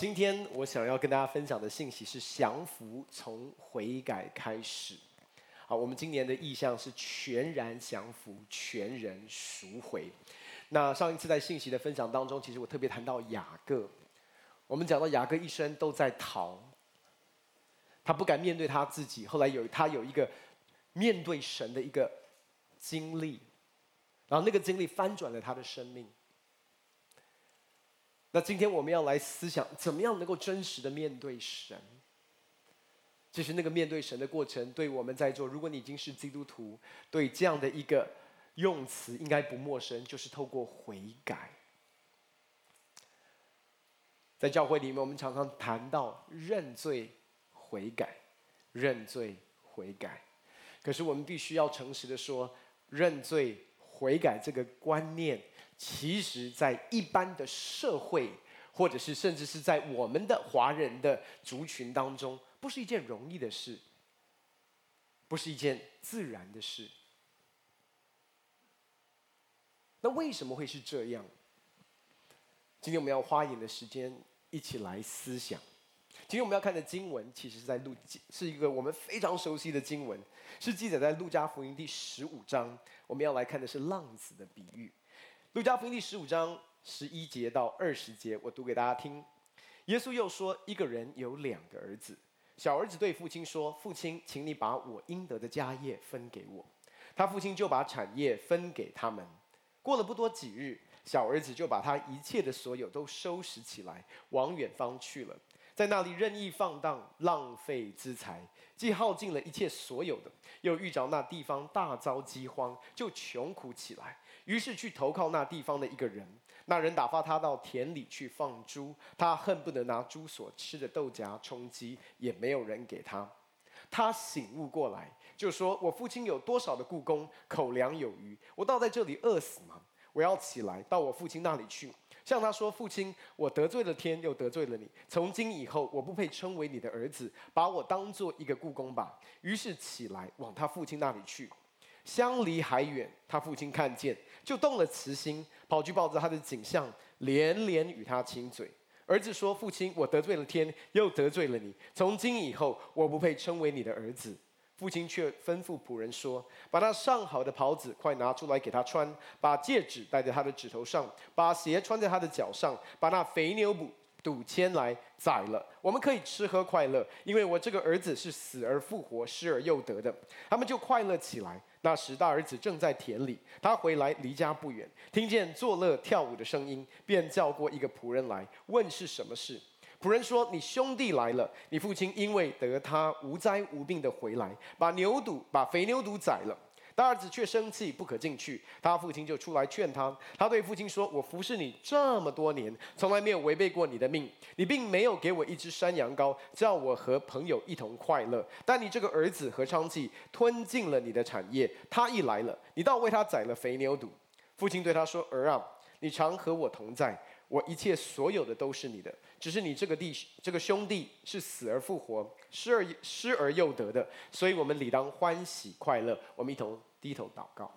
今天我想要跟大家分享的信息是降服从悔改开始。好，我们今年的意向是全然降服，全人赎回。那上一次在信息的分享当中，其实我特别谈到雅各。我们讲到雅各一生都在逃，他不敢面对他自己。后来有他有一个面对神的一个经历，然后那个经历翻转了他的生命。那今天我们要来思想，怎么样能够真实的面对神？其实那个面对神的过程，对我们在座，如果你已经是基督徒，对这样的一个用词应该不陌生，就是透过悔改。在教会里面，我们常常谈到认罪悔改，认罪悔改。可是我们必须要诚实的说，认罪悔改这个观念。其实，在一般的社会，或者是甚至是在我们的华人的族群当中，不是一件容易的事，不是一件自然的事。那为什么会是这样？今天我们要花一点的时间一起来思想。今天我们要看的经文，其实是在路，是一个我们非常熟悉的经文，是记载在路加福音第十五章。我们要来看的是浪子的比喻。路加福音第十五章十一节到二十节，我读给大家听。耶稣又说：“一个人有两个儿子，小儿子对父亲说：‘父亲，请你把我应得的家业分给我。’他父亲就把产业分给他们。过了不多几日，小儿子就把他一切的所有都收拾起来，往远方去了，在那里任意放荡，浪费资财，既耗尽了一切所有的，又遇着那地方大遭饥荒，就穷苦起来。”于是去投靠那地方的一个人，那人打发他到田里去放猪，他恨不得拿猪所吃的豆荚充饥，也没有人给他。他醒悟过来，就说：“我父亲有多少的雇工，口粮有余，我倒在这里饿死吗？我要起来到我父亲那里去，向他说：父亲，我得罪了天，又得罪了你。从今以后，我不配称为你的儿子，把我当做一个雇工吧。”于是起来往他父亲那里去。相离还远，他父亲看见，就动了慈心，跑去抱着他的颈项，连连与他亲嘴。儿子说：“父亲，我得罪了天，又得罪了你。从今以后，我不配称为你的儿子。”父亲却吩咐仆人说：“把那上好的袍子快拿出来给他穿，把戒指戴在他的指头上，把鞋穿在他的脚上，把那肥牛补赌牵来宰了，我们可以吃喝快乐，因为我这个儿子是死而复活，失而又得的。”他们就快乐起来。那时，大儿子正在田里。他回来离家不远，听见作乐跳舞的声音，便叫过一个仆人来问是什么事。仆人说：“你兄弟来了，你父亲因为得他无灾无病的回来，把牛犊把肥牛犊宰了。”大儿子却生气，不可进去。他父亲就出来劝他。他对父亲说：“我服侍你这么多年，从来没有违背过你的命。你并没有给我一只山羊羔，叫我和朋友一同快乐。但你这个儿子何呛气，吞尽了你的产业。他一来了，你倒为他宰了肥牛犊。”父亲对他说：“儿啊，你常和我同在，我一切所有的都是你的。只是你这个弟这个兄弟是死而复活，失而失而又得的，所以我们理当欢喜快乐。我们一同。”低头祷告，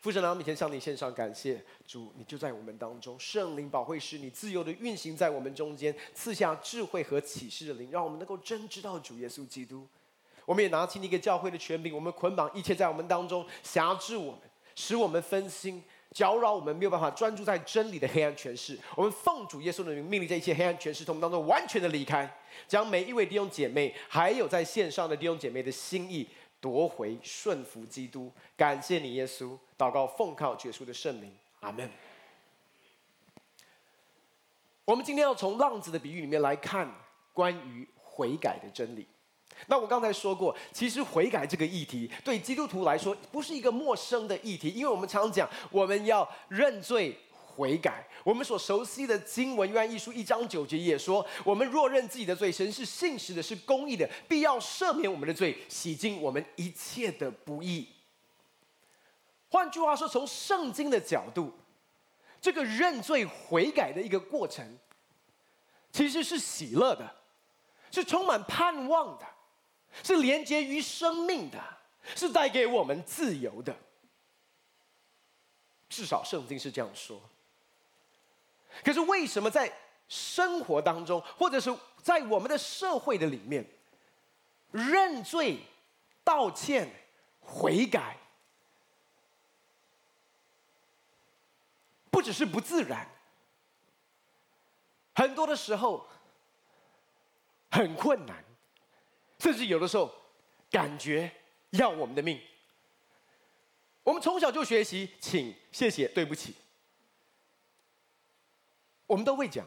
父神，我们每天向你献上感谢，主，你就在我们当中，圣灵保惠师，你自由的运行在我们中间，赐下智慧和启示的灵，让我们能够真知道主耶稣基督。我们也拿起你给教会的权柄，我们捆绑一切在我们当中辖制我们，使我们分心，搅扰我们没有办法专注在真理的黑暗权势。我们奉主耶稣的，命令这一切黑暗权势从我们当中完全的离开，将每一位弟兄姐妹，还有在线上的弟兄姐妹的心意。夺回顺服基督，感谢你耶稣，祷告奉靠耶稣的圣灵，阿门。我们今天要从浪子的比喻里面来看关于悔改的真理。那我刚才说过，其实悔改这个议题对基督徒来说不是一个陌生的议题，因为我们常讲我们要认罪。悔改，我们所熟悉的经文，约翰一书一章九节也说：我们若认自己的罪，神是信实的，是公义的，必要赦免我们的罪，洗净我们一切的不义。换句话说，从圣经的角度，这个认罪悔改的一个过程，其实是喜乐的，是充满盼望的，是连接于生命的，是带给我们自由的。至少圣经是这样说。可是为什么在生活当中，或者是在我们的社会的里面，认罪、道歉、悔改，不只是不自然，很多的时候很困难，甚至有的时候感觉要我们的命。我们从小就学习，请、谢谢、对不起，我们都会讲。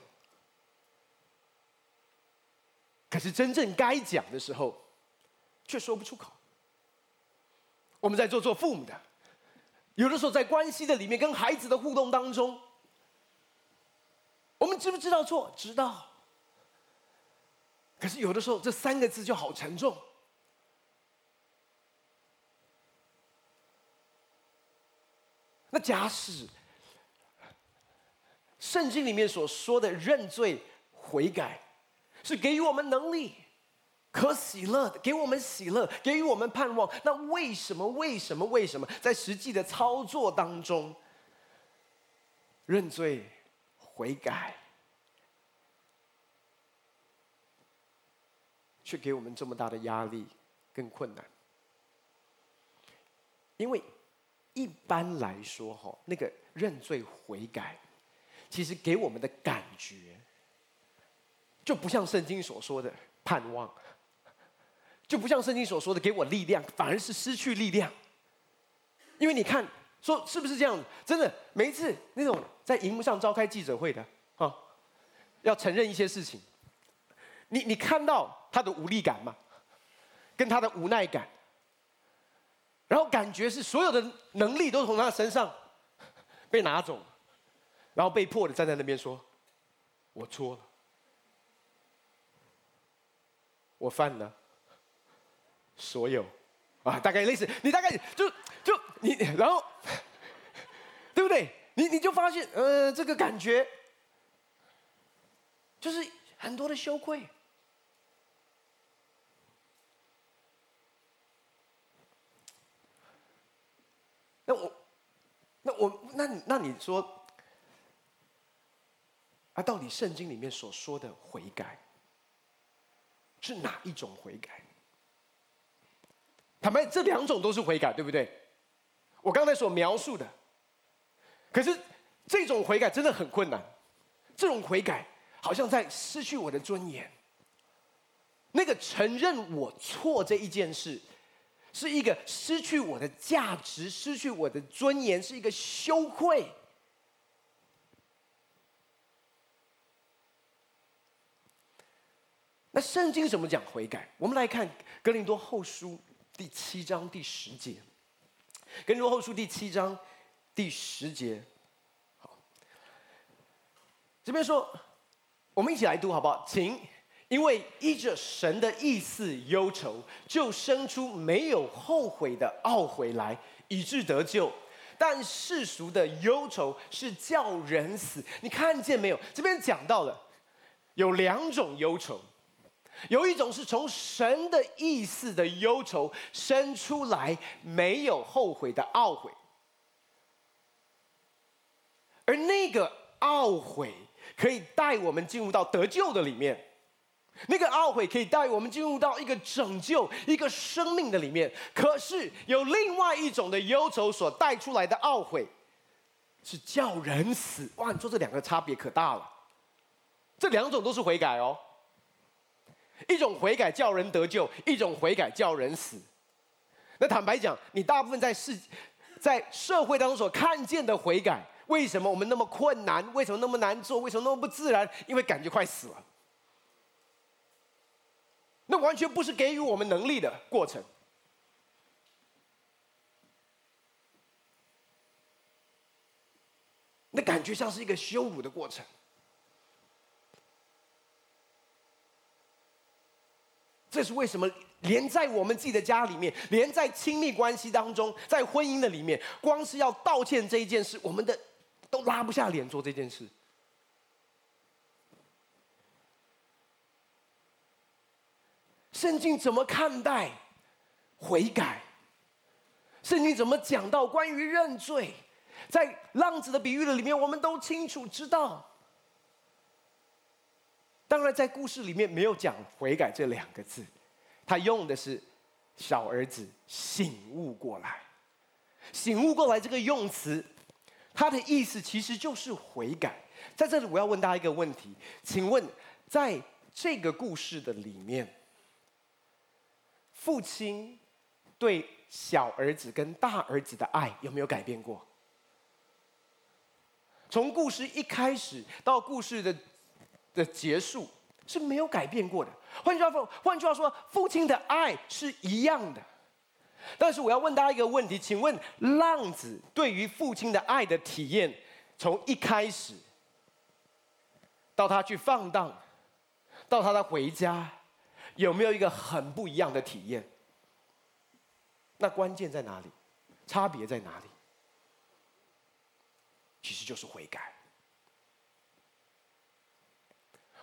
可是真正该讲的时候，却说不出口。我们在做做父母的，有的时候在关系的里面，跟孩子的互动当中，我们知不知道错？知道。可是有的时候，这三个字就好沉重。那假使圣经里面所说的认罪悔改，是给予我们能力，可喜乐的，给我们喜乐，给予我们盼望。那为什么？为什么？为什么？在实际的操作当中，认罪悔改，却给我们这么大的压力跟困难？因为一般来说，哈，那个认罪悔改，其实给我们的感觉。就不像圣经所说的盼望，就不像圣经所说的给我力量，反而是失去力量。因为你看，说是不是这样子？真的，每一次那种在荧幕上召开记者会的啊，要承认一些事情，你你看到他的无力感嘛？跟他的无奈感，然后感觉是所有的能力都从他身上 被拿走，然后被迫的站在那边说：“我错了。”我犯了所有啊，大概类似，你大概就就你，然后对不对？你你就发现，呃，这个感觉就是很多的羞愧。那我，那我，那你那你说，啊，到底圣经里面所说的悔改？是哪一种悔改？坦白，这两种都是悔改，对不对？我刚才所描述的，可是这种悔改真的很困难。这种悔改好像在失去我的尊严。那个承认我错这一件事，是一个失去我的价值、失去我的尊严，是一个羞愧。那圣经怎么讲悔改？我们来看《格林多后书》第七章第十节，《格林多后书》第七章第十节。好，这边说，我们一起来读好不好？请，因为依着神的意思忧愁，就生出没有后悔的懊悔来，以致得救。但世俗的忧愁是叫人死。你看见没有？这边讲到了有两种忧愁。有一种是从神的意思的忧愁生出来，没有后悔的懊悔，而那个懊悔可以带我们进入到得救的里面，那个懊悔可以带我们进入到一个拯救、一个生命的里面。可是有另外一种的忧愁所带出来的懊悔，是叫人死。哇，你说这两个差别可大了，这两种都是悔改哦。一种悔改叫人得救，一种悔改叫人死。那坦白讲，你大部分在世，在社会当中所看见的悔改，为什么我们那么困难？为什么那么难做？为什么那么不自然？因为感觉快死了。那完全不是给予我们能力的过程，那感觉像是一个羞辱的过程。这是为什么？连在我们自己的家里面，连在亲密关系当中，在婚姻的里面，光是要道歉这一件事，我们的都拉不下脸做这件事。圣经怎么看待悔改？圣经怎么讲到关于认罪？在浪子的比喻的里面，我们都清楚知道，当然，在故事里面没有讲悔改这两个字，他用的是小儿子醒悟过来。醒悟过来这个用词，它的意思其实就是悔改。在这里，我要问大家一个问题，请问，在这个故事的里面，父亲对小儿子跟大儿子的爱有没有改变过？从故事一开始到故事的的结束是没有改变过的。换句话说，换句话说，父亲的爱是一样的。但是我要问大家一个问题，请问浪子对于父亲的爱的体验，从一开始到他去放荡，到他的回家，有没有一个很不一样的体验？那关键在哪里？差别在哪里？其实就是悔改。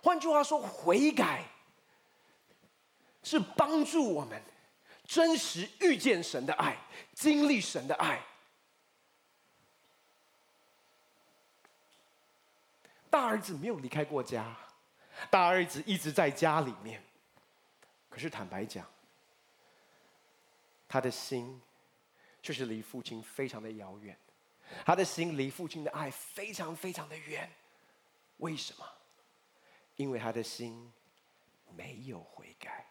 换句话说，悔改是帮助我们真实遇见神的爱，经历神的爱。大儿子没有离开过家，大儿子一直在家里面。可是坦白讲，他的心却是离父亲非常的遥远。他的心离父亲的爱非常非常的远，为什么？因为他的心没有悔改。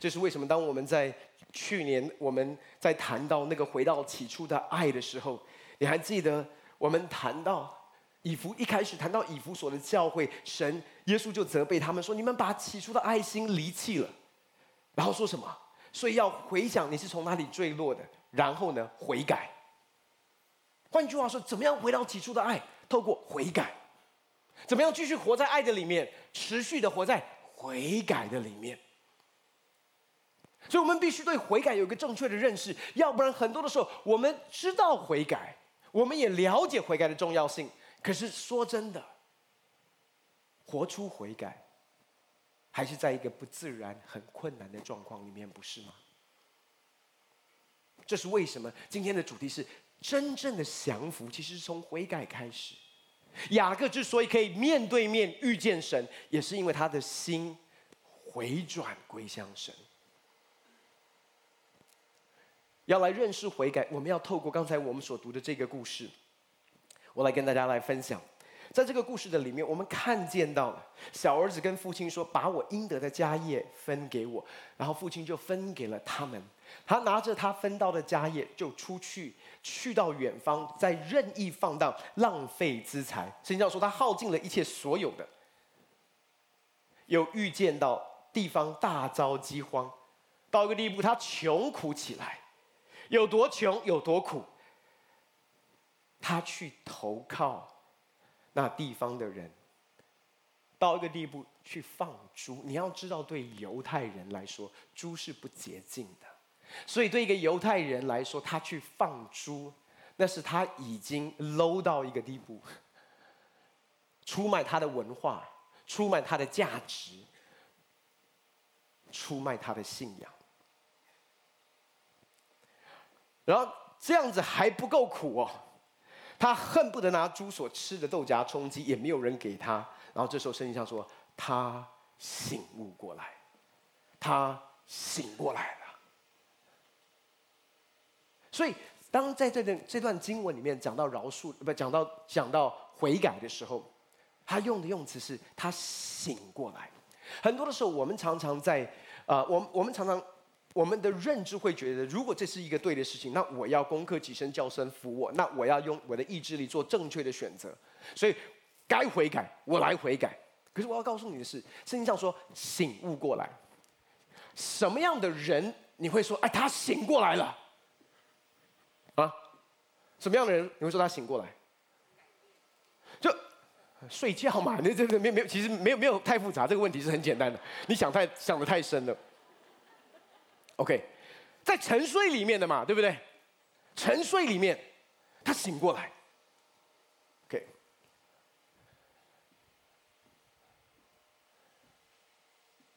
这是为什么？当我们在去年我们在谈到那个回到起初的爱的时候，你还记得我们谈到以弗一开始谈到以弗所的教会，神耶稣就责备他们说：“你们把起初的爱心离弃了。”然后说什么？所以要回想你是从哪里坠落的，然后呢，悔改。换句话说，怎么样回到起初的爱？透过悔改。怎么样继续活在爱的里面，持续的活在悔改的里面？所以，我们必须对悔改有一个正确的认识，要不然很多的时候，我们知道悔改，我们也了解悔改的重要性，可是说真的，活出悔改。还是在一个不自然、很困难的状况里面，不是吗？这是为什么？今天的主题是真正的降服，其实是从悔改开始。雅各之所以可以面对面遇见神，也是因为他的心回转归向神。要来认识悔改，我们要透过刚才我们所读的这个故事，我来跟大家来分享。在这个故事的里面，我们看见到了小儿子跟父亲说：“把我应得的家业分给我。”然后父亲就分给了他们。他拿着他分到的家业就出去，去到远方，在任意放荡，浪费资财。圣经上说他耗尽了一切所有的，又预见到地方大遭饥荒，到一个地步，他穷苦起来，有多穷有多苦，他去投靠。那地方的人到一个地步去放猪，你要知道，对犹太人来说，猪是不洁净的。所以，对一个犹太人来说，他去放猪，那是他已经 low 到一个地步，出卖他的文化，出卖他的价值，出卖他的信仰。然后这样子还不够苦哦。他恨不得拿猪所吃的豆荚充饥，也没有人给他。然后这时候圣经上说，他醒悟过来，他醒过来了。所以，当在这段这段经文里面讲到饶恕，不讲到讲到悔改的时候，他用的用词是他醒过来。很多的时候，我们常常在啊、呃，我我们常常。我们的认知会觉得，如果这是一个对的事情，那我要攻克几声，叫声服我，那我要用我的意志力做正确的选择。所以，该悔改，我来悔改。可是我要告诉你的是，圣经上说醒悟过来，什么样的人你会说，哎，他醒过来了？啊？什么样的人你会说他醒过来？就睡觉嘛？那这个没没有，其实没有没有太复杂，这个问题是很简单的。你想太想的太深了。OK，在沉睡里面的嘛，对不对？沉睡里面，他醒过来。OK，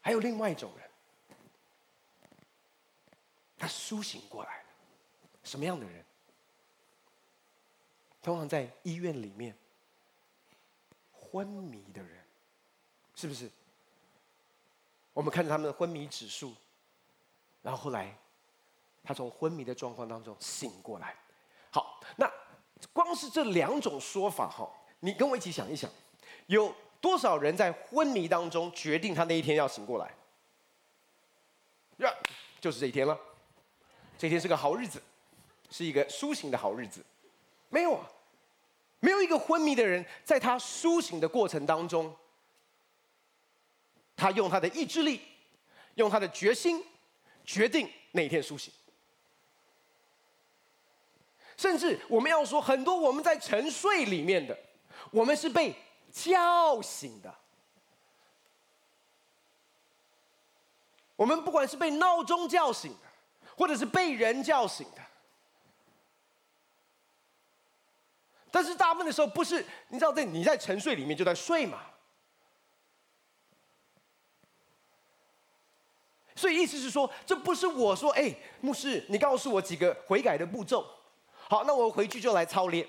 还有另外一种人，他苏醒过来。什么样的人？通常在医院里面昏迷的人，是不是？我们看他们的昏迷指数，然后后来他从昏迷的状况当中醒过来。好，那光是这两种说法哈，你跟我一起想一想，有多少人在昏迷当中决定他那一天要醒过来？呀，就是这一天了。这一天是个好日子，是一个苏醒的好日子。没有啊，没有一个昏迷的人在他苏醒的过程当中，他用他的意志力，用他的决心，决定哪天苏醒。甚至我们要说，很多我们在沉睡里面的，我们是被叫醒的。我们不管是被闹钟叫醒的，或者是被人叫醒的，但是大部分的时候不是，你知道，在你在沉睡里面就在睡嘛。所以意思是说，这不是我说，哎，牧师，你告诉我几个悔改的步骤。好，那我回去就来操练。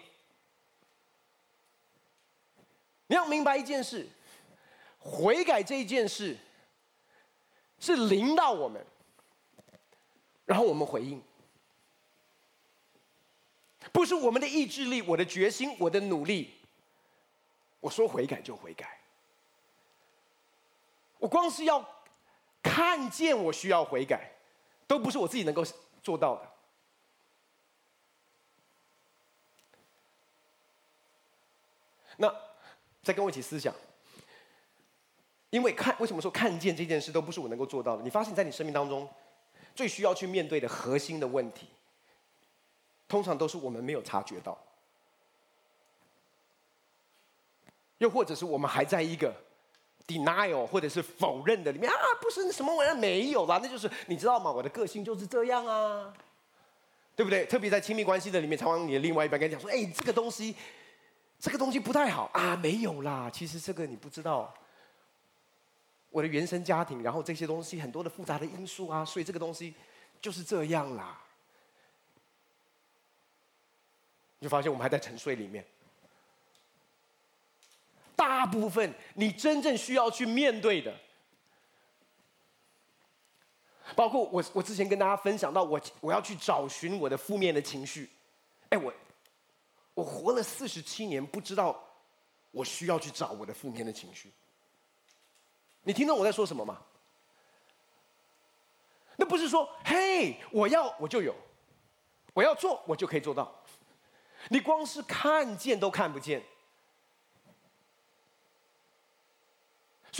你要明白一件事，悔改这一件事是临到我们，然后我们回应，不是我们的意志力、我的决心、我的努力。我说悔改就悔改，我光是要看见我需要悔改，都不是我自己能够做到的。那再跟我一起思想，因为看为什么说看见这件事都不是我能够做到的？你发现，在你生命当中，最需要去面对的核心的问题，通常都是我们没有察觉到，又或者是我们还在一个 denial 或者是否认的里面啊，不是什么玩意儿没有啦，那就是你知道吗？我的个性就是这样啊，对不对？特别在亲密关系的里面，常常你的另外一半跟你讲说，哎，这个东西。这个东西不太好啊，没有啦。其实这个你不知道，我的原生家庭，然后这些东西很多的复杂的因素啊，所以这个东西就是这样啦。你就发现我们还在沉睡里面。大部分你真正需要去面对的，包括我，我之前跟大家分享到，我我要去找寻我的负面的情绪，哎，我。我活了四十七年，不知道我需要去找我的负面的情绪。你听懂我在说什么吗？那不是说，嘿，我要我就有，我要做我就可以做到。你光是看见都看不见，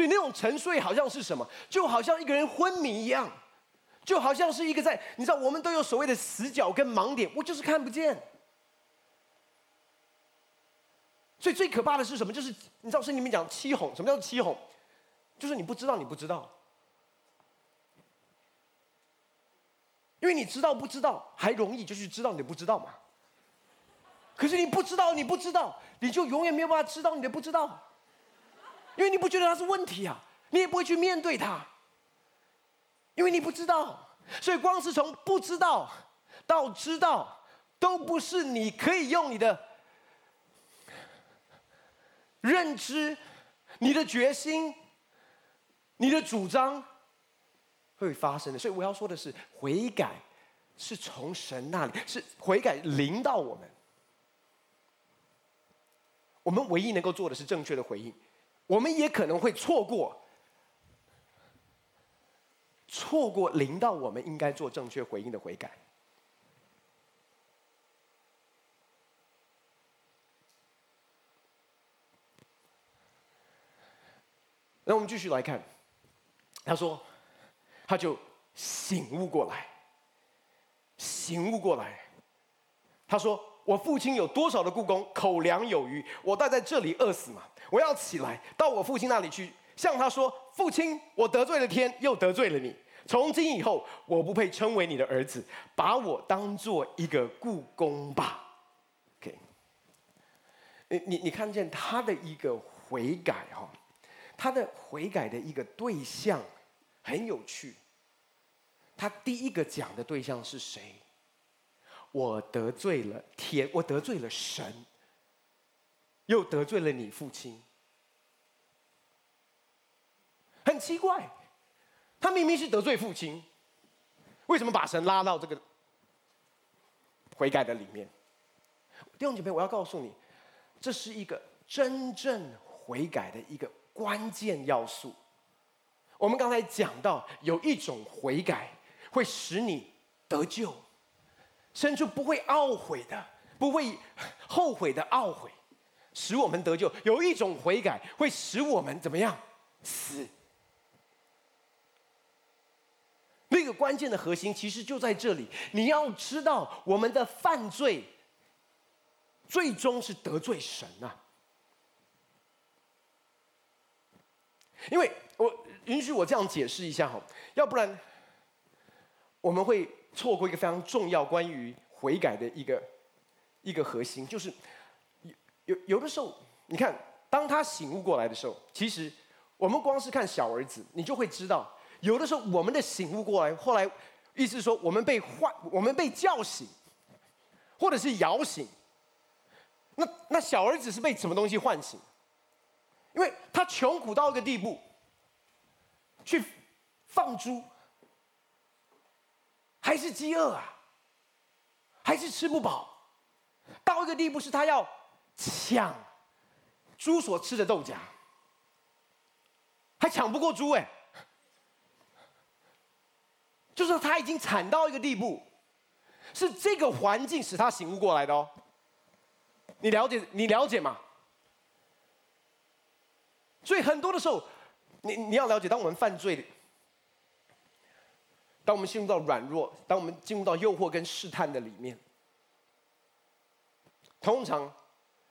所以那种沉睡好像是什么？就好像一个人昏迷一样，就好像是一个在，你知道，我们都有所谓的死角跟盲点，我就是看不见。所以最可怕的是什么？就是你知道圣经里面讲七哄，什么叫做七哄？就是你不知道，你不知道，因为你知道不知道还容易，就去知道你不知道嘛。可是你不知道，你不知道，你就永远没有办法知道你的不知道，因为你不觉得它是问题啊，你也不会去面对它，因为你不知道。所以光是从不知道到知道，都不是你可以用你的。认知，你的决心，你的主张会发生的。所以我要说的是，悔改是从神那里，是悔改临到我们。我们唯一能够做的是正确的回应。我们也可能会错过，错过临到我们应该做正确回应的悔改。那我们继续来看，他说，他就醒悟过来，醒悟过来。他说：“我父亲有多少的雇工，口粮有余，我待在这里饿死嘛？我要起来到我父亲那里去，向他说：父亲，我得罪了天，又得罪了你。从今以后，我不配称为你的儿子，把我当做一个雇工吧。” OK，你你你看见他的一个悔改哈？他的悔改的一个对象很有趣。他第一个讲的对象是谁？我得罪了天，我得罪了神，又得罪了你父亲。很奇怪，他明明是得罪父亲，为什么把神拉到这个悔改的里面？弟兄姐妹，我要告诉你，这是一个真正悔改的一个关键要素。我们刚才讲到，有一种悔改会使你得救，生出不会懊悔的、不会后悔的懊悔，使我们得救；有一种悔改会使我们怎么样？死。那个关键的核心其实就在这里。你要知道，我们的犯罪最终是得罪神啊！因为我允许我这样解释一下哈，要不然我们会错过一个非常重要关于悔改的一个一个核心，就是有有有的时候，你看，当他醒悟过来的时候，其实我们光是看小儿子，你就会知道。有的时候，我们的醒悟过来，后来意思是说，我们被唤，我们被叫醒，或者是摇醒。那那小儿子是被什么东西唤醒？因为他穷苦到一个地步，去放猪，还是饥饿啊，还是吃不饱，到一个地步是他要抢猪所吃的豆荚，还抢不过猪哎。就是他已经惨到一个地步，是这个环境使他醒悟过来的哦。你了解？你了解吗？所以很多的时候，你你要了解，当我们犯罪，当我们进入到软弱，当我们进入到诱惑跟试探的里面，通常，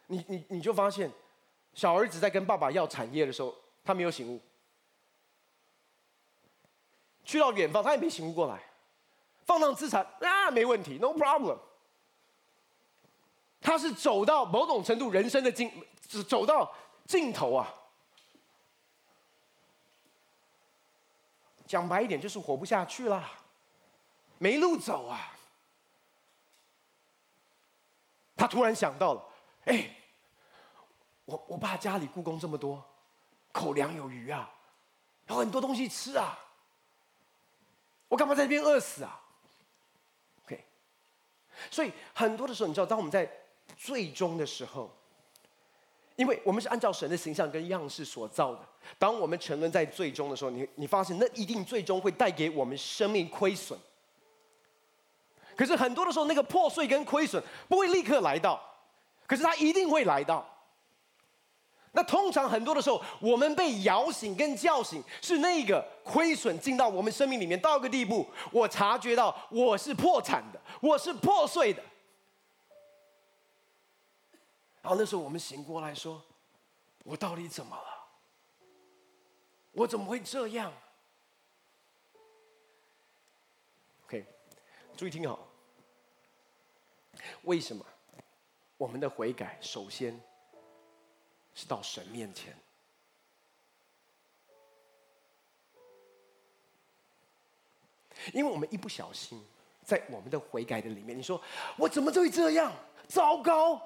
你你你就发现，小儿子在跟爸爸要产业的时候，他没有醒悟。去到远方，他也没醒悟过来，放荡资产啊，没问题，no problem。他是走到某种程度人生的尽，走到尽头啊。讲白一点，就是活不下去了，没路走啊。他突然想到了，哎，我我爸家里雇工这么多，口粮有余啊，有很多东西吃啊。我干嘛在这边饿死啊？OK，所以很多的时候，你知道，当我们在最终的时候，因为我们是按照神的形象跟样式所造的，当我们沉沦在最终的时候，你你发现那一定最终会带给我们生命亏损。可是很多的时候，那个破碎跟亏损不会立刻来到，可是它一定会来到。那通常很多的时候，我们被摇醒跟叫醒，是那个亏损进到我们生命里面到一个地步，我察觉到我是破产的，我是破碎的。然后那时候我们醒过来说：“我到底怎么了？我怎么会这样？”OK，注意听好，为什么我们的悔改首先？是到神面前，因为我们一不小心，在我们的悔改的里面，你说我怎么就会这样？糟糕！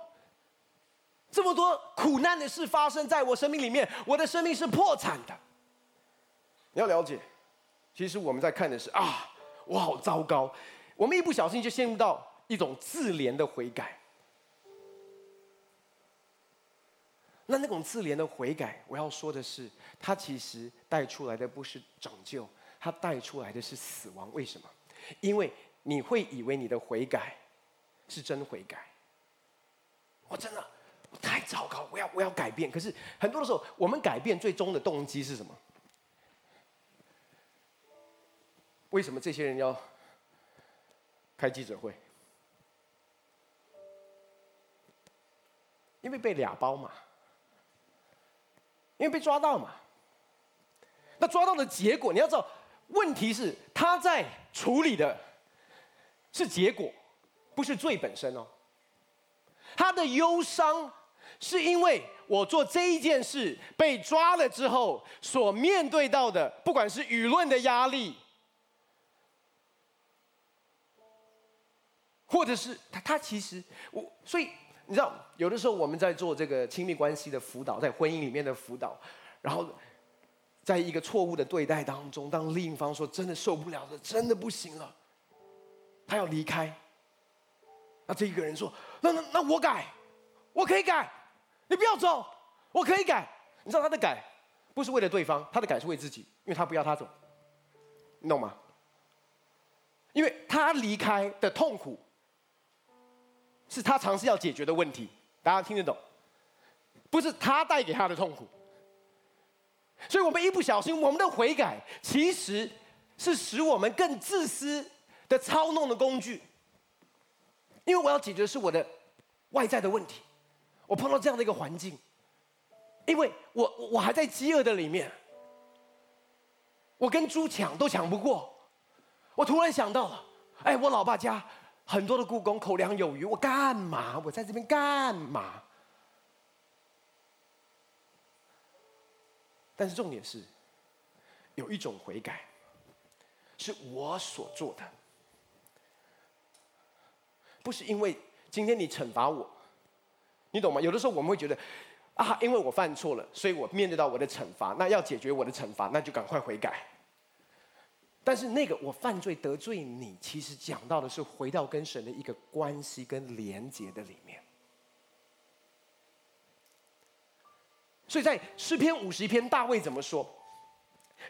这么多苦难的事发生在我生命里面，我的生命是破产的。你要了解，其实我们在看的是啊，我好糟糕。我们一不小心就陷入到一种自怜的悔改。那那种自怜的悔改，我要说的是，它其实带出来的不是拯救，它带出来的是死亡。为什么？因为你会以为你的悔改是真悔改。我真的太糟糕，我要我要改变。可是很多的时候，我们改变最终的动机是什么？为什么这些人要开记者会？因为被俩包嘛。因为被抓到嘛，那抓到的结果，你要知道，问题是他在处理的是结果，不是罪本身哦。他的忧伤是因为我做这一件事被抓了之后所面对到的，不管是舆论的压力，或者是他他其实我，所以你知道，有的时候我们在做这个亲密关系的辅导，在婚姻里面的辅导，然后在一个错误的对待当中，当另一方说真的受不了了，真的不行了，他要离开，那这一个人说，那那那我改，我可以改，你不要走，我可以改。你知道他的改不是为了对方，他的改是为自己，因为他不要他走，你懂吗？因为他离开的痛苦。是他尝试要解决的问题，大家听得懂？不是他带给他的痛苦，所以我们一不小心，我们的悔改其实是使我们更自私的操弄的工具。因为我要解决的是我的外在的问题，我碰到这样的一个环境，因为我我还在饥饿的里面，我跟猪抢都抢不过，我突然想到了，哎，我老爸家。很多的故宫口粮有余，我干嘛？我在这边干嘛？但是重点是，有一种悔改，是我所做的，不是因为今天你惩罚我，你懂吗？有的时候我们会觉得，啊，因为我犯错了，所以我面对到我的惩罚，那要解决我的惩罚，那就赶快悔改。但是那个我犯罪得罪你，其实讲到的是回到跟神的一个关系跟连接的里面。所以在诗篇五十一篇，大卫怎么说？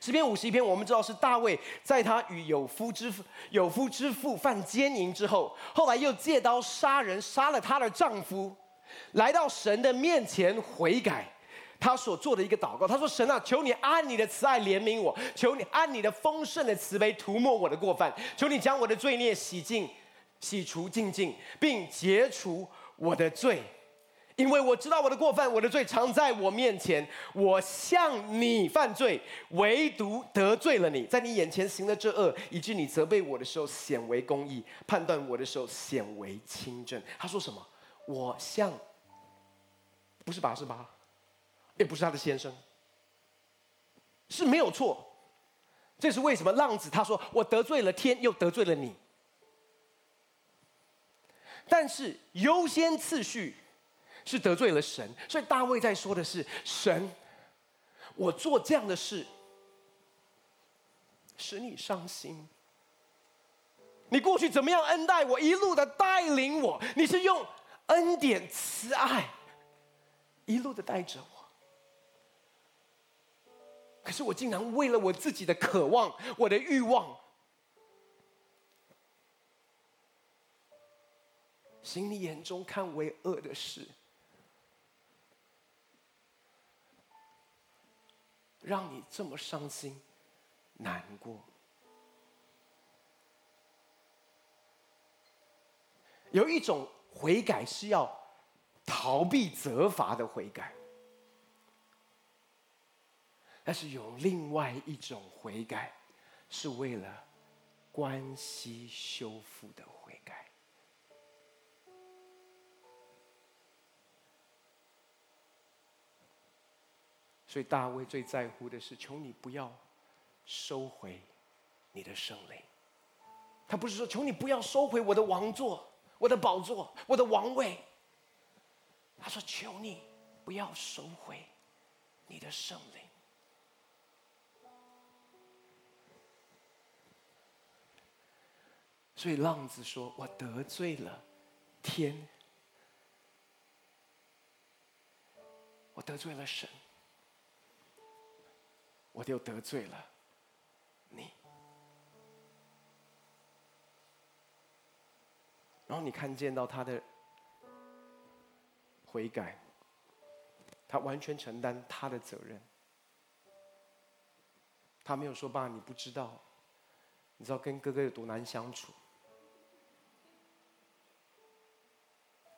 诗篇五十一篇，我们知道是大卫在他与有夫之妇有夫之妇犯奸淫之后，后来又借刀杀人，杀了他的丈夫，来到神的面前悔改。他所做的一个祷告，他说：“神啊，求你按你的慈爱怜悯我，求你按你的丰盛的慈悲涂抹我的过犯，求你将我的罪孽洗净、洗除净净，并解除我的罪，因为我知道我的过犯，我的罪常在我面前。我向你犯罪，唯独得罪了你，在你眼前行了这恶，以致你责备我的时候显为公义，判断我的时候显为清正。”他说什么？我像，不是拔示巴。也不是他的先生，是没有错。这是为什么？浪子他说：“我得罪了天，又得罪了你。”但是优先次序是得罪了神，所以大卫在说的是：神，我做这样的事使你伤心。你过去怎么样恩待我，一路的带领我，你是用恩典慈爱一路的带着我。可是我竟然为了我自己的渴望，我的欲望，行你眼中看为恶的事，让你这么伤心难过。有一种悔改是要逃避责罚的悔改。但是有另外一种悔改，是为了关系修复的悔改。所以大卫最在乎的是，求你不要收回你的圣灵。他不是说求你不要收回我的王座、我的宝座、我的王位。他说求你不要收回你的圣灵。所以浪子说：“我得罪了天，我得罪了神，我就得罪了然后你看见到他的悔改，他完全承担他的责任。他没有说：“爸，你不知道，你知道跟哥哥有多难相处。”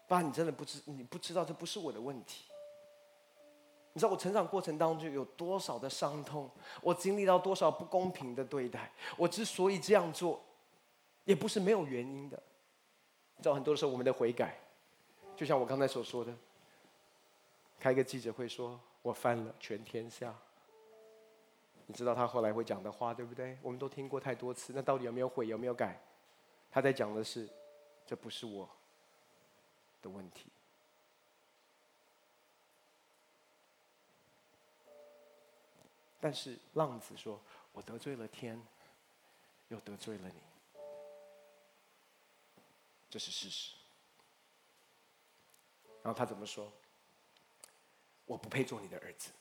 爸，你真的不知，你不知道这不是我的问题。你知道我成长过程当中有多少的伤痛，我经历到多少不公平的对待。我之所以这样做，也不是没有原因的。你知道很多时候我们的悔改，就像我刚才所说的，开个记者会说我犯了全天下。你知道他后来会讲的话对不对？我们都听过太多次，那到底有没有悔，有没有改？他在讲的是，这不是我的问题。但是浪子说，我得罪了天，又得罪了你。这是事实。然后他怎么说？我不配做你的儿子，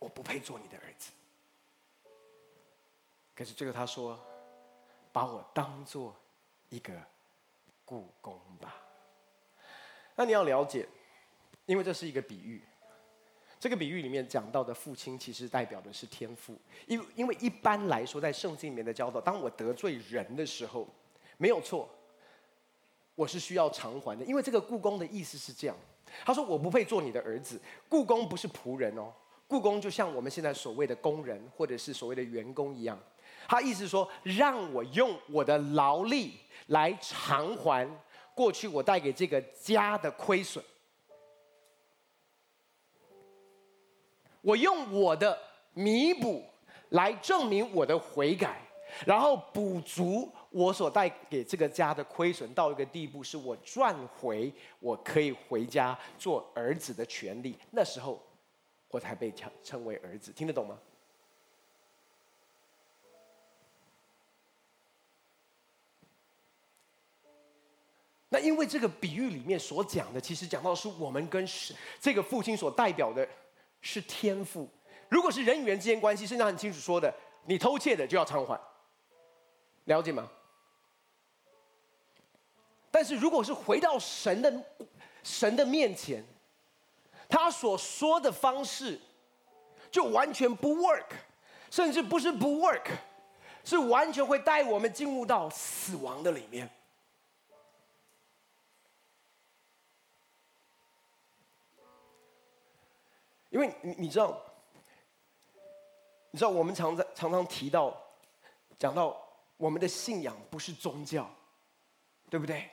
我不配做你的儿子。可是最后他说：“把我当做一个雇工吧。”那你要了解，因为这是一个比喻。这个比喻里面讲到的父亲，其实代表的是天父。因因为一般来说，在圣经里面的教导，当我得罪人的时候，没有错，我是需要偿还的。因为这个雇工的意思是这样。他说：“我不配做你的儿子。”雇工不是仆人哦，雇工就像我们现在所谓的工人或者是所谓的员工一样。他意思说，让我用我的劳力来偿还过去我带给这个家的亏损。我用我的弥补来证明我的悔改，然后补足。我所带给这个家的亏损到一个地步，是我赚回我可以回家做儿子的权利。那时候，我才被称称为儿子。听得懂吗？那因为这个比喻里面所讲的，其实讲到是我们跟这个父亲所代表的是天赋。如果是人与人之间关系，圣经很清楚说的，你偷窃的就要偿还，了解吗？但是，如果是回到神的神的面前，他所说的方式就完全不 work，甚至不是不 work，是完全会带我们进入到死亡的里面。因为你你知道，你知道我们常在常常提到讲到我们的信仰不是宗教，对不对？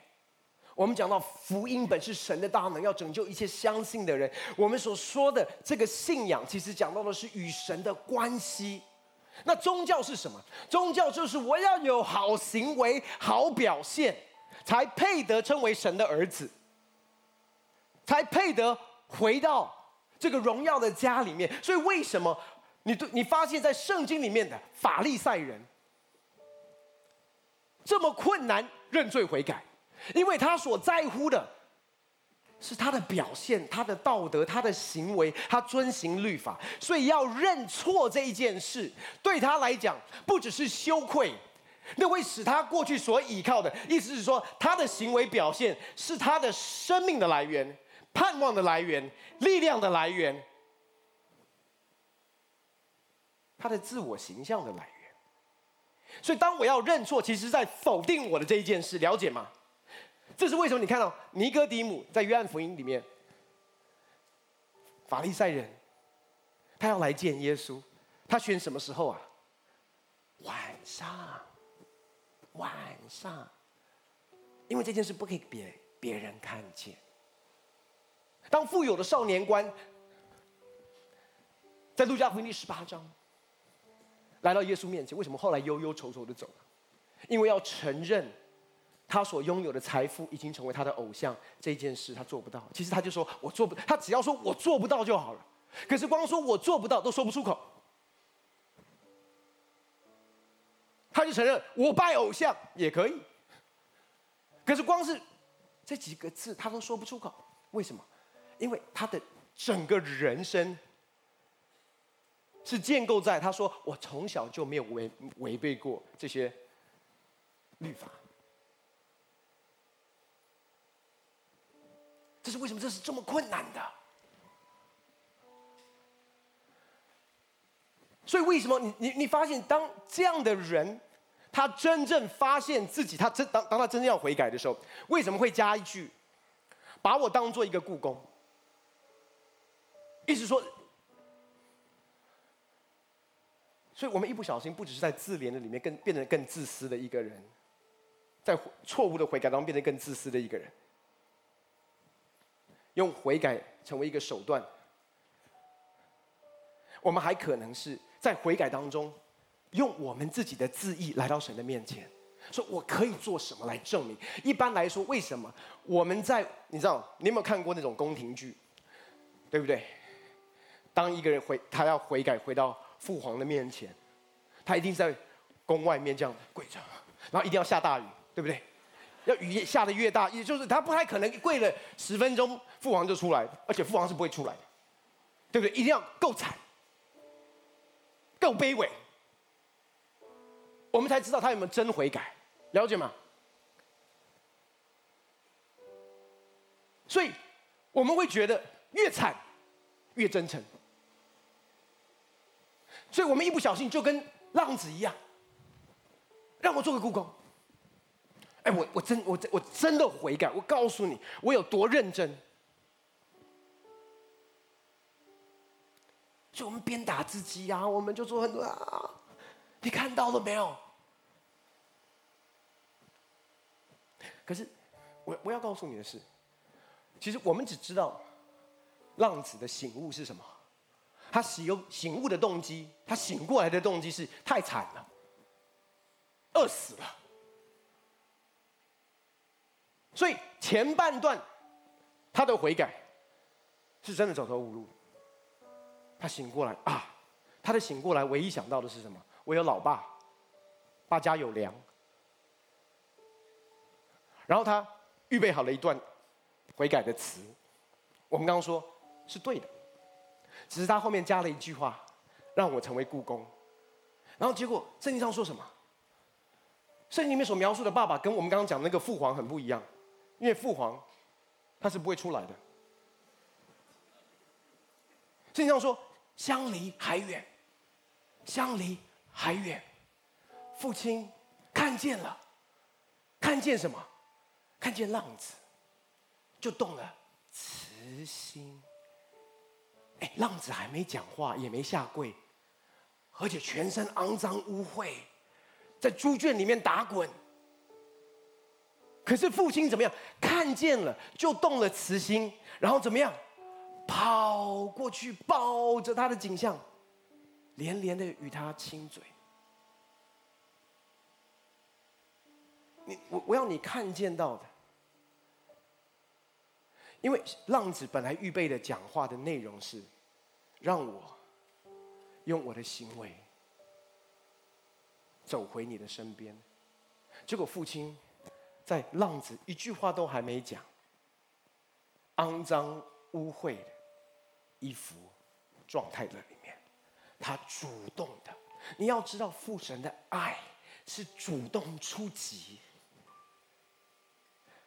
我们讲到福音本是神的大能，要拯救一切相信的人。我们所说的这个信仰，其实讲到的是与神的关系。那宗教是什么？宗教就是我要有好行为、好表现，才配得称为神的儿子，才配得回到这个荣耀的家里面。所以，为什么你对你发现，在圣经里面的法利赛人这么困难认罪悔改？因为他所在乎的是他的表现、他的道德、他的行为，他遵行律法，所以要认错这一件事，对他来讲不只是羞愧，那会使他过去所依靠的，意思是说，他的行为表现是他的生命的来源、盼望的来源、力量的来源、他的自我形象的来源。所以，当我要认错，其实在否定我的这一件事，了解吗？这是为什么？你看到尼哥底母在约翰福音里面，法利赛人，他要来见耶稣，他选什么时候啊？晚上，晚上，因为这件事不可以别别人看见。当富有的少年官在路加福音第十八章来到耶稣面前，为什么后来忧忧愁愁的走了？因为要承认。他所拥有的财富已经成为他的偶像，这件事他做不到。其实他就说：“我做不，他只要说我做不到就好了。”可是光说我做不到都说不出口，他就承认我拜偶像也可以。可是光是这几个字他都说不出口，为什么？因为他的整个人生是建构在他说我从小就没有违违背过这些律法。这是为什么？这是这么困难的。所以为什么你你你发现，当这样的人，他真正发现自己，他真当当他真正要悔改的时候，为什么会加一句，把我当做一个雇工？意思说，所以我们一不小心，不只是在自怜的里面，更变得更自私的一个人，在错误的悔改当中变得更自私的一个人。用悔改成为一个手段，我们还可能是在悔改当中，用我们自己的自义来到神的面前，说我可以做什么来证明？一般来说，为什么我们在你知道，你有没有看过那种宫廷剧？对不对？当一个人回，他要悔改回到父皇的面前，他一定在宫外面这样跪着，然后一定要下大雨，对不对？要雨下得越大，也就是他不太可能跪了十分钟，父皇就出来，而且父皇是不会出来的，对不对？一定要够惨，够卑微，我们才知道他有没有真悔改，了解吗？所以我们会觉得越惨越真诚，所以我们一不小心就跟浪子一样，让我做个故宫。哎，我我真我真我真的悔改，我告诉你，我有多认真。就我们鞭打自己呀、啊，我们就做很多啊，你看到了没有？可是，我我要告诉你的是，其实我们只知道浪子的醒悟是什么，他醒醒悟的动机，他醒过来的动机是太惨了，饿死了。所以前半段，他的悔改是真的走投无路。他醒过来啊，他的醒过来唯一想到的是什么？我有老爸，爸家有粮。然后他预备好了一段悔改的词，我们刚刚说是对的，只是他后面加了一句话，让我成为雇工。然后结果圣经上说什么？圣经里面所描述的爸爸跟我们刚刚讲的那个父皇很不一样。因为父皇他是不会出来的。圣经上说，相离还远，相离还远。父亲看见了，看见什么？看见浪子，就动了慈心。哎，浪子还没讲话，也没下跪，而且全身肮脏污秽，在猪圈里面打滚。可是父亲怎么样？看见了就动了慈心，然后怎么样？跑过去抱着他的颈项，连连的与他亲嘴。你我我要你看见到的，因为浪子本来预备的讲话的内容是，让我用我的行为走回你的身边，结果父亲。在浪子一句话都还没讲，肮脏污秽的衣服状态的里面，他主动的。你要知道，父神的爱是主动出击。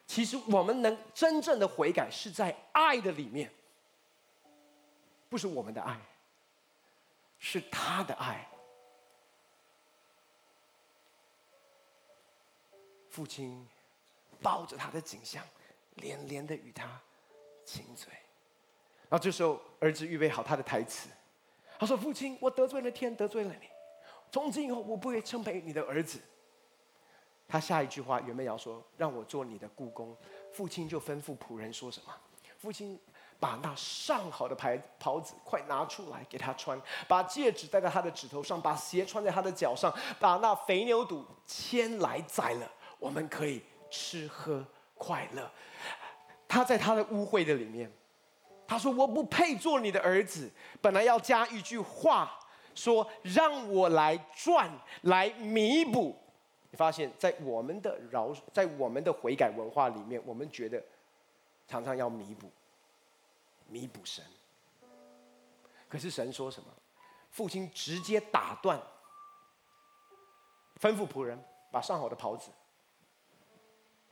其实我们能真正的悔改，是在爱的里面，不是我们的爱，是他的爱。父亲。抱着他的景象，连连的与他亲嘴。然后这时候，儿子预备好他的台词，他说：“父亲，我得罪了天，得罪了你，从今以后我不会称为你的儿子。”他下一句话原本要说：“让我做你的故宫。”父亲就吩咐仆人说什么？父亲把那上好的牌袍子快拿出来给他穿，把戒指戴在他的指头上，把鞋穿在他的脚上，把那肥牛肚牵来宰了，我们可以。吃喝快乐，他在他的污秽的里面，他说：“我不配做你的儿子。”本来要加一句话说：“让我来赚，来弥补。”你发现，在我们的饶，在我们的悔改文化里面，我们觉得常常要弥补，弥补神。可是神说什么？父亲直接打断，吩咐仆人把上好的袍子。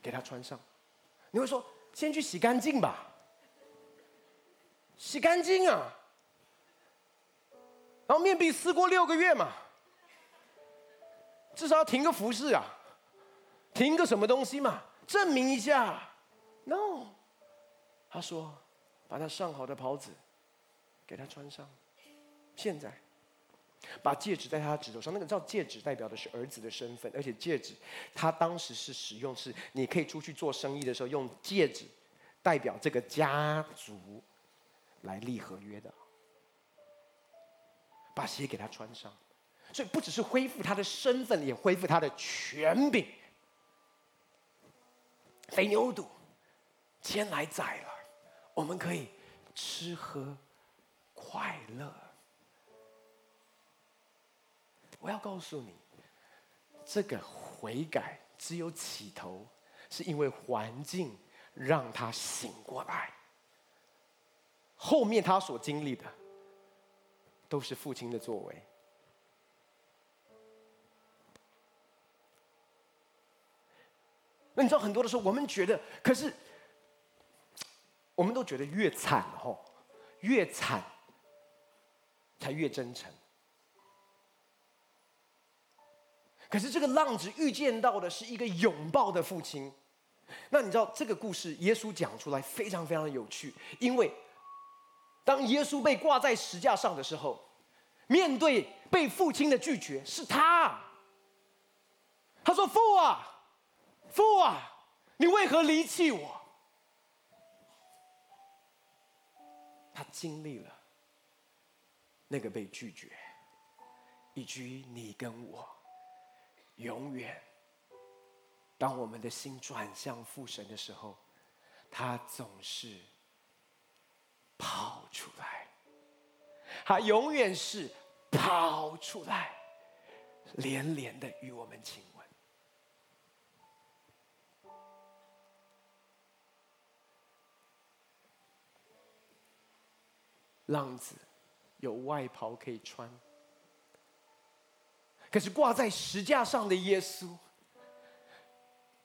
给他穿上，你会说先去洗干净吧，洗干净啊，然后面壁思过六个月嘛，至少要停个服饰啊，停个什么东西嘛，证明一下。No，他说把他上好的袍子给他穿上，现在。把戒指在他指头上，那个叫戒指，代表的是儿子的身份，而且戒指，他当时是使用是，你可以出去做生意的时候用戒指，代表这个家族来立合约的。把鞋给他穿上，所以不只是恢复他的身份，也恢复他的权柄。肥牛犊牵来宰了，我们可以吃喝快乐。我要告诉你，这个悔改只有起头，是因为环境让他醒过来。后面他所经历的，都是父亲的作为。那你知道很多的时候，我们觉得，可是，我们都觉得越惨吼，越惨，才越真诚。可是这个浪子遇见到的是一个拥抱的父亲。那你知道这个故事，耶稣讲出来非常非常的有趣，因为当耶稣被挂在石架上的时候，面对被父亲的拒绝，是他。他说：“父啊。”父啊，你为何离弃我？他经历了那个被拒绝，以至于你跟我永远，当我们的心转向父神的时候，他总是跑出来，他永远是跑出来，连连的与我们亲吻。浪子有外袍可以穿，可是挂在石架上的耶稣，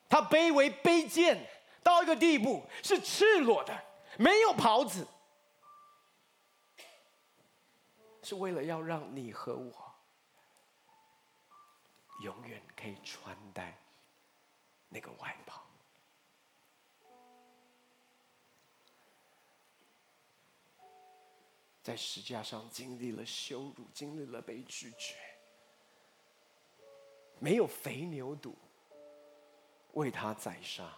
他卑微卑贱到一个地步，是赤裸的，没有袍子，是为了要让你和我永远可以穿戴那个外袍。在石架上经历了羞辱，经历了被拒绝，没有肥牛肚为他宰杀，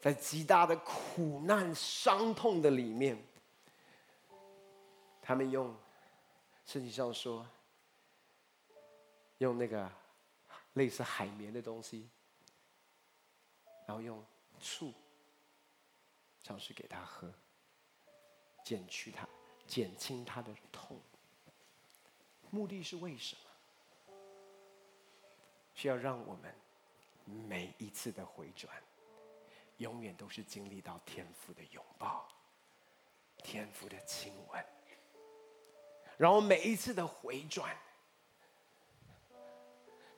在极大的苦难、伤痛的里面，他们用圣经上说，用那个类似海绵的东西，然后用醋尝试给他喝。减去他，减轻他的痛。目的是为什么？是要让我们每一次的回转，永远都是经历到天父的拥抱，天父的亲吻。然后每一次的回转，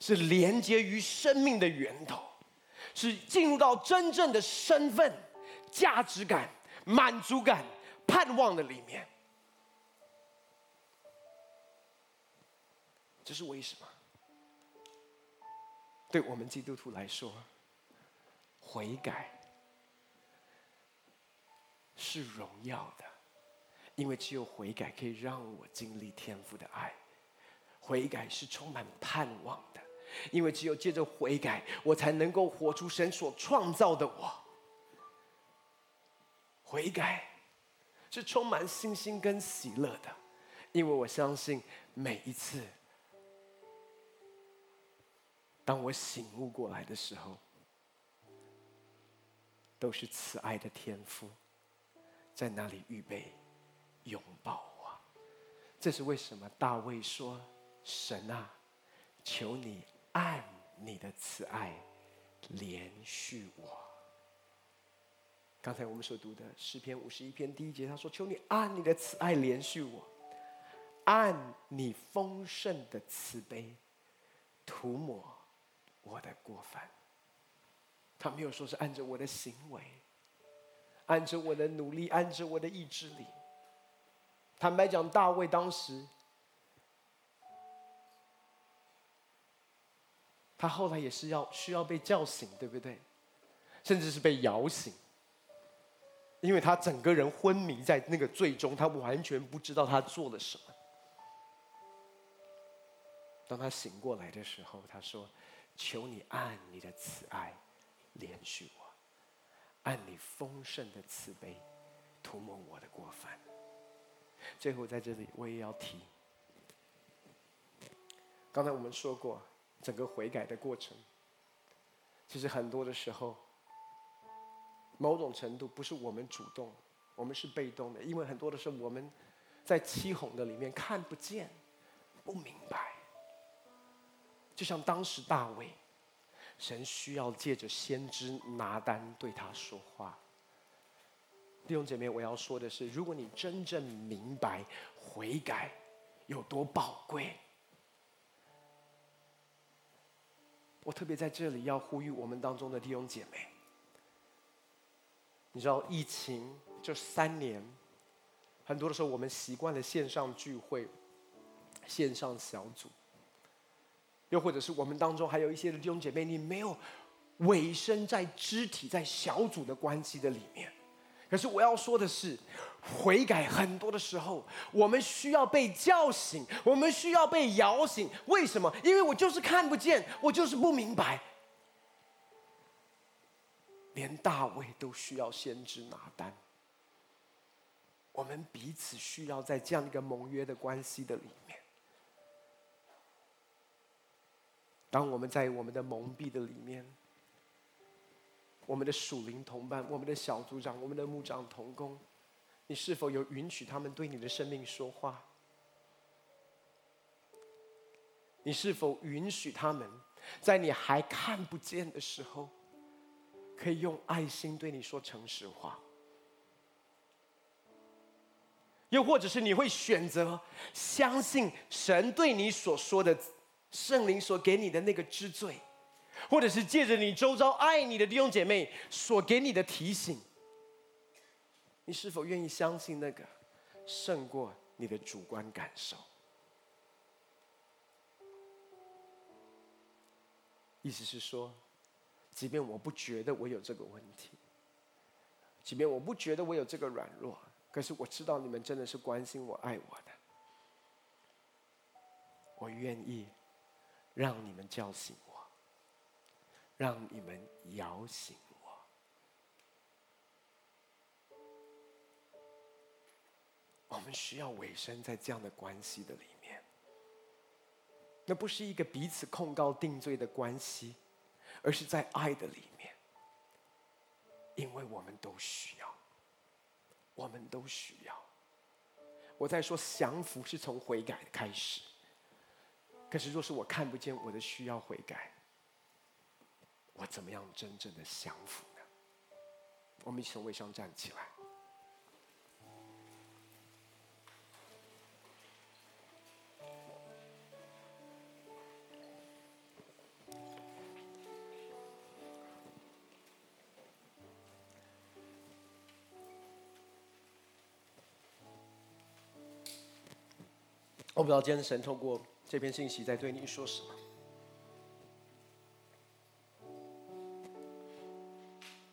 是连接于生命的源头，是进入到真正的身份、价值感、满足感。盼望的里面，这是为什么？对我们基督徒来说，悔改是荣耀的，因为只有悔改可以让我经历天父的爱。悔改是充满盼望的，因为只有借着悔改，我才能够活出神所创造的我。悔改。是充满信心跟喜乐的，因为我相信每一次，当我醒悟过来的时候，都是慈爱的天父在那里预备拥抱我。这是为什么大卫说：“神啊，求你按你的慈爱怜恤我。”刚才我们所读的诗篇五十一篇第一节，他说：“求你按你的慈爱怜恤我，按你丰盛的慈悲涂抹我的过犯。”他没有说是按着我的行为，按着我的努力，按着我的意志力。坦白讲，大卫当时，他后来也是要需要被叫醒，对不对？甚至是被摇醒。因为他整个人昏迷在那个罪中，他完全不知道他做了什么。当他醒过来的时候，他说：“求你按你的慈爱怜恤我，按你丰盛的慈悲涂抹我的过犯。”最后在这里我也要提，刚才我们说过，整个悔改的过程，其实很多的时候。某种程度不是我们主动，我们是被动的，因为很多的时候我们在欺哄的里面看不见、不明白。就像当时大卫，神需要借着先知拿单对他说话。弟兄姐妹，我要说的是，如果你真正明白悔改有多宝贵，我特别在这里要呼吁我们当中的弟兄姐妹。你知道疫情这三年，很多的时候我们习惯了线上聚会、线上小组，又或者是我们当中还有一些弟兄姐妹，你没有委身在肢体、在小组的关系的里面。可是我要说的是，悔改很多的时候，我们需要被叫醒，我们需要被摇醒。为什么？因为我就是看不见，我就是不明白。连大卫都需要先知拿单。我们彼此需要在这样一个盟约的关系的里面。当我们在我们的蒙蔽的里面。我们的属灵同伴，我们的小组长，我们的牧长同工，你是否有允许他们对你的生命说话？你是否允许他们在你还看不见的时候，可以用爱心对你说诚实话？又或者是你会选择相信神对你所说的圣灵所给你的那个知罪？或者是借着你周遭爱你的弟兄姐妹所给你的提醒，你是否愿意相信那个胜过你的主观感受？意思是说，即便我不觉得我有这个问题，即便我不觉得我有这个软弱，可是我知道你们真的是关心我、爱我的，我愿意让你们叫醒我。让你们摇醒我。我们需要委身在这样的关系的里面。那不是一个彼此控告定罪的关系，而是在爱的里面。因为我们都需要，我们都需要。我在说降服是从悔改开始，可是若是我看不见我的需要悔改。我怎么样真正的降服呢？我们一起从位上站起来。我不知道今天神透过这篇信息在对你说什么。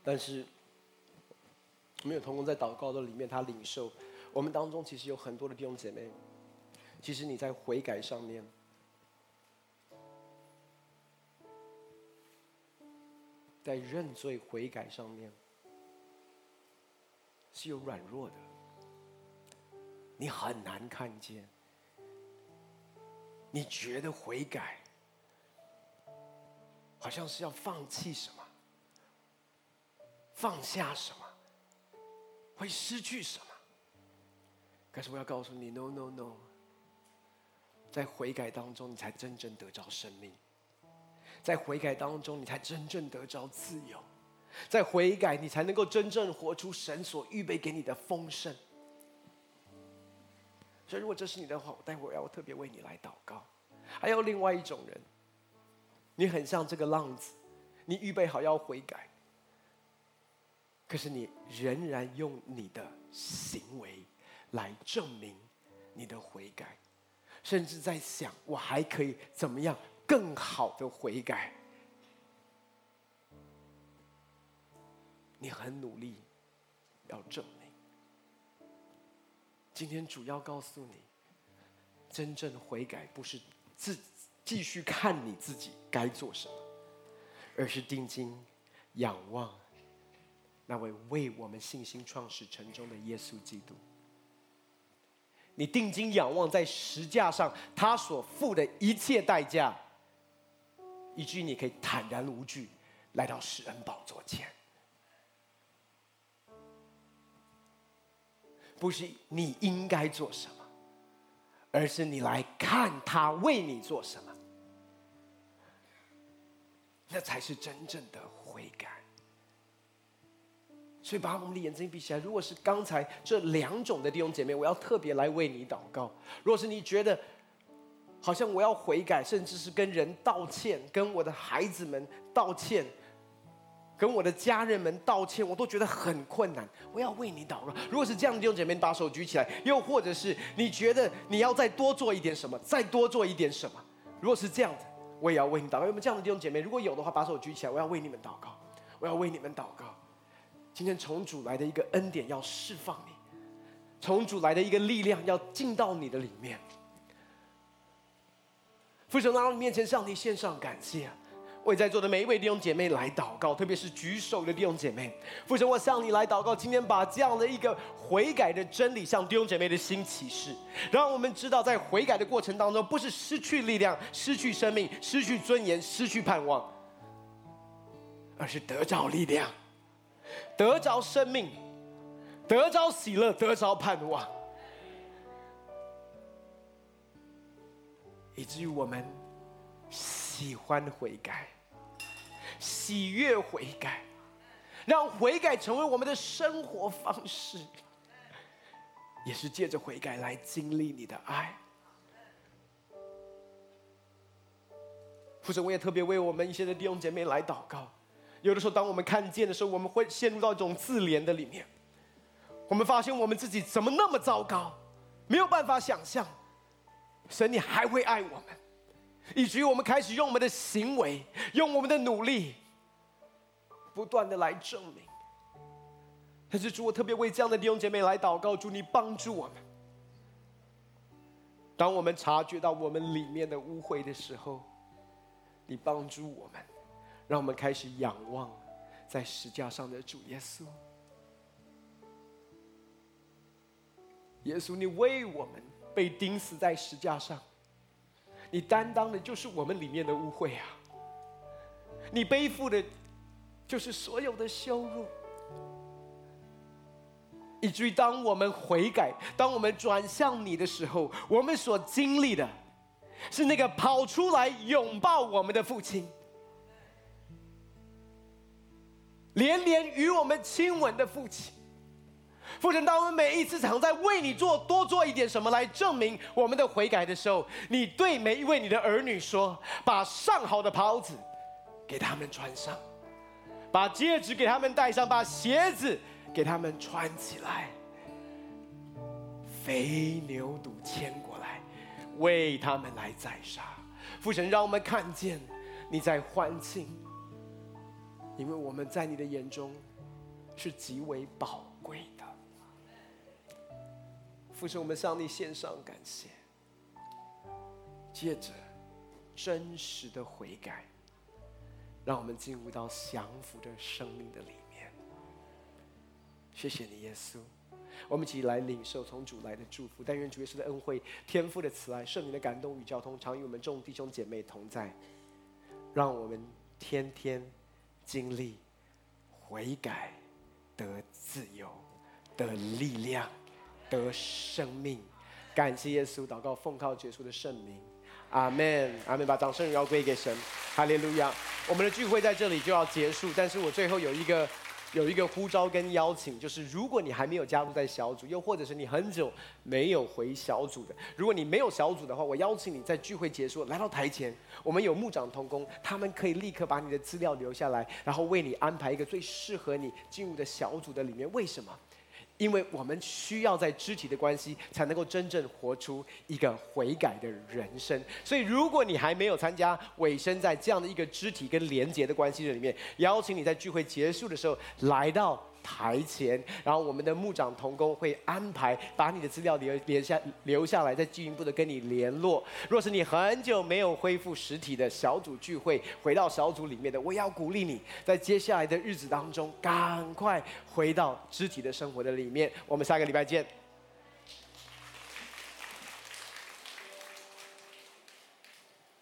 但是，没有同工在祷告的里面，他领受我们当中其实有很多的弟兄姐妹，其实你在悔改上面，在认罪悔改上面是有软弱的，你很难看见，你觉得悔改好像是要放弃什么？放下什么，会失去什么？可是我要告诉你，no no no，在悔改当中，你才真正得着生命；在悔改当中，你才真正得着自由；在悔改，你才能够真正活出神所预备给你的丰盛。所以，如果这是你的话，我待会儿要特别为你来祷告。还有另外一种人，你很像这个浪子，你预备好要悔改。可是你仍然用你的行为来证明你的悔改，甚至在想我还可以怎么样更好的悔改。你很努力要证明。今天主要告诉你，真正悔改不是自继续看你自己该做什么，而是定睛仰望。那位为我们信心创始成终的耶稣基督，你定睛仰望在十架上他所付的一切代价，以至于你可以坦然无惧来到施恩宝座前。不是你应该做什么，而是你来看他为你做什么，那才是真正的悔改。所以把我们的眼睛闭起来。如果是刚才这两种的弟兄姐妹，我要特别来为你祷告。如果是你觉得好像我要悔改，甚至是跟人道歉，跟我的孩子们道歉。跟我的家人们道歉，我都觉得很困难。我要为你祷告。如果是这样的弟兄姐妹，把手举起来。又或者是你觉得你要再多做一点什么，再多做一点什么。如果是这样子，我也要为你祷告。有没有这样的弟兄姐妹？如果有的话，把手举起来。我要为你们祷告。我要为你们祷告。今天从主来的一个恩典要释放你，从主来的一个力量要进到你的里面。父神，来到你面前，向你献上感谢。为在座的每一位弟兄姐妹来祷告，特别是举手的弟兄姐妹，父神，我向你来祷告。今天把这样的一个悔改的真理向弟兄姐妹的心启示，让我们知道，在悔改的过程当中，不是失去力量、失去生命、失去尊严、失去盼望，而是得着力量、得着生命、得着喜乐、得着盼望，以至于我们喜欢悔改。喜悦悔改，让悔改成为我们的生活方式，也是借着悔改来经历你的爱。父神，我也特别为我们一些的弟兄姐妹来祷告。有的时候，当我们看见的时候，我们会陷入到一种自怜的里面。我们发现我们自己怎么那么糟糕，没有办法想象，神你还会爱我们。以及我们开始用我们的行为，用我们的努力，不断的来证明。但是主，我特别为这样的弟兄姐妹来祷告，主你帮助我们。当我们察觉到我们里面的污秽的时候，你帮助我们，让我们开始仰望在石架上的主耶稣。耶稣，你为我们被钉死在石架上。你担当的就是我们里面的污秽啊！你背负的，就是所有的羞辱，以至于当我们悔改，当我们转向你的时候，我们所经历的，是那个跑出来拥抱我们的父亲，连连与我们亲吻的父亲。父神，当我们每一次常在为你做多做一点什么来证明我们的悔改的时候，你对每一位你的儿女说：把上好的袍子给他们穿上，把戒指给他们戴上，把鞋子给他们穿起来，肥牛犊牵过来，为他们来宰杀。父神，让我们看见你在欢庆，因为我们在你的眼中是极为宝贵的。父神，我们向你献上感谢。借着真实的悔改，让我们进入到降服的生命的里面。谢谢你，耶稣。我们一起来领受从主来的祝福。但愿主耶稣的恩惠、天父的慈爱、圣灵的感动与交通，常与我们众弟兄姐妹同在。让我们天天经历悔改、得自由、得力量。得生命，感谢耶稣，祷告奉靠结束的圣名，阿门，阿门。把掌声要归给神，哈利路亚。我们的聚会在这里就要结束，但是我最后有一个有一个呼召跟邀请，就是如果你还没有加入在小组，又或者是你很久没有回小组的，如果你没有小组的话，我邀请你在聚会结束来到台前，我们有牧长同工，他们可以立刻把你的资料留下来，然后为你安排一个最适合你进入的小组的里面。为什么？因为我们需要在肢体的关系，才能够真正活出一个悔改的人生。所以，如果你还没有参加尾声在这样的一个肢体跟连接的关系里面，邀请你在聚会结束的时候来到台前，然后我们的牧长同工会安排把你的资料留留下留下来，再进一步的跟你联络。若是你很久没有恢复实体的小组聚会，回到小组里面的，我要鼓励你在接下来的日子当中，赶快回到肢体的生活的里面。我们下个礼拜见。